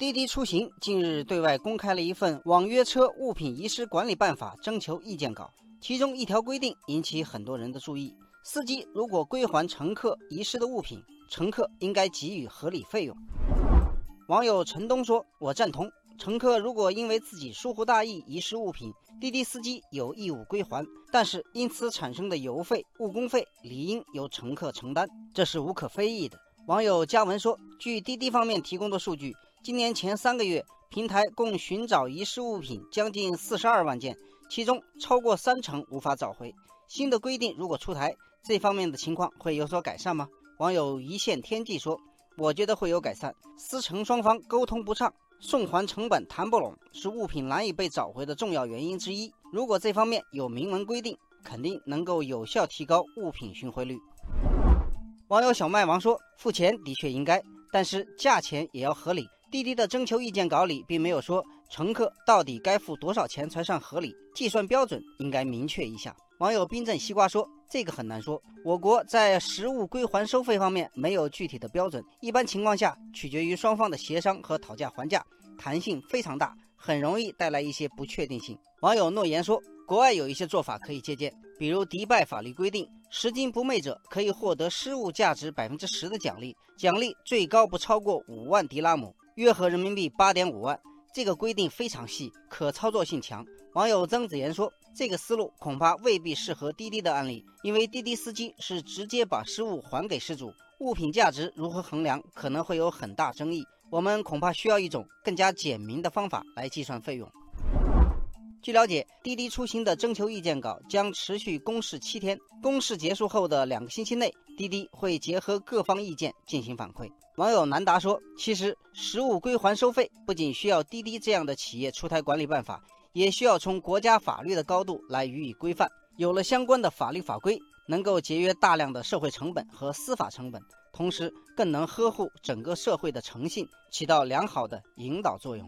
滴滴出行近日对外公开了一份《网约车物品遗失管理办法》征求意见稿，其中一条规定引起很多人的注意：司机如果归还乘客遗失的物品，乘客应该给予合理费用。网友陈东说：“我赞同，乘客如果因为自己疏忽大意遗失物品，滴滴司机有义务归还，但是因此产生的油费、误工费理应由乘客承担，这是无可非议的。”网友嘉文说：“据滴滴方面提供的数据。”今年前三个月，平台共寻找遗失物品将近四十二万件，其中超过三成无法找回。新的规定如果出台，这方面的情况会有所改善吗？网友一线天际说：“我觉得会有改善。司乘双方沟通不畅，送还成本谈不拢，是物品难以被找回的重要原因之一。如果这方面有明文规定，肯定能够有效提高物品寻回率。”网友小麦王说：“付钱的确应该，但是价钱也要合理。”滴滴的征求意见稿里并没有说乘客到底该付多少钱才算合理，计算标准应该明确一下。网友冰镇西瓜说：“这个很难说，我国在实物归还收费方面没有具体的标准，一般情况下取决于双方的协商和讨价还价，弹性非常大，很容易带来一些不确定性。”网友诺言说：“国外有一些做法可以借鉴，比如迪拜法律规定，拾金不昧者可以获得失物价值百分之十的奖励，奖励最高不超过五万迪拉姆。”约合人民币八点五万，这个规定非常细，可操作性强。网友曾子言说：“这个思路恐怕未必适合滴滴的案例，因为滴滴司机是直接把失物还给失主，物品价值如何衡量可能会有很大争议。我们恐怕需要一种更加简明的方法来计算费用。”据了解，滴滴出行的征求意见稿将持续公示七天。公示结束后的两个星期内，滴滴会结合各方意见进行反馈。网友南达说：“其实实物归还收费不仅需要滴滴这样的企业出台管理办法，也需要从国家法律的高度来予以规范。有了相关的法律法规，能够节约大量的社会成本和司法成本，同时更能呵护整个社会的诚信，起到良好的引导作用。”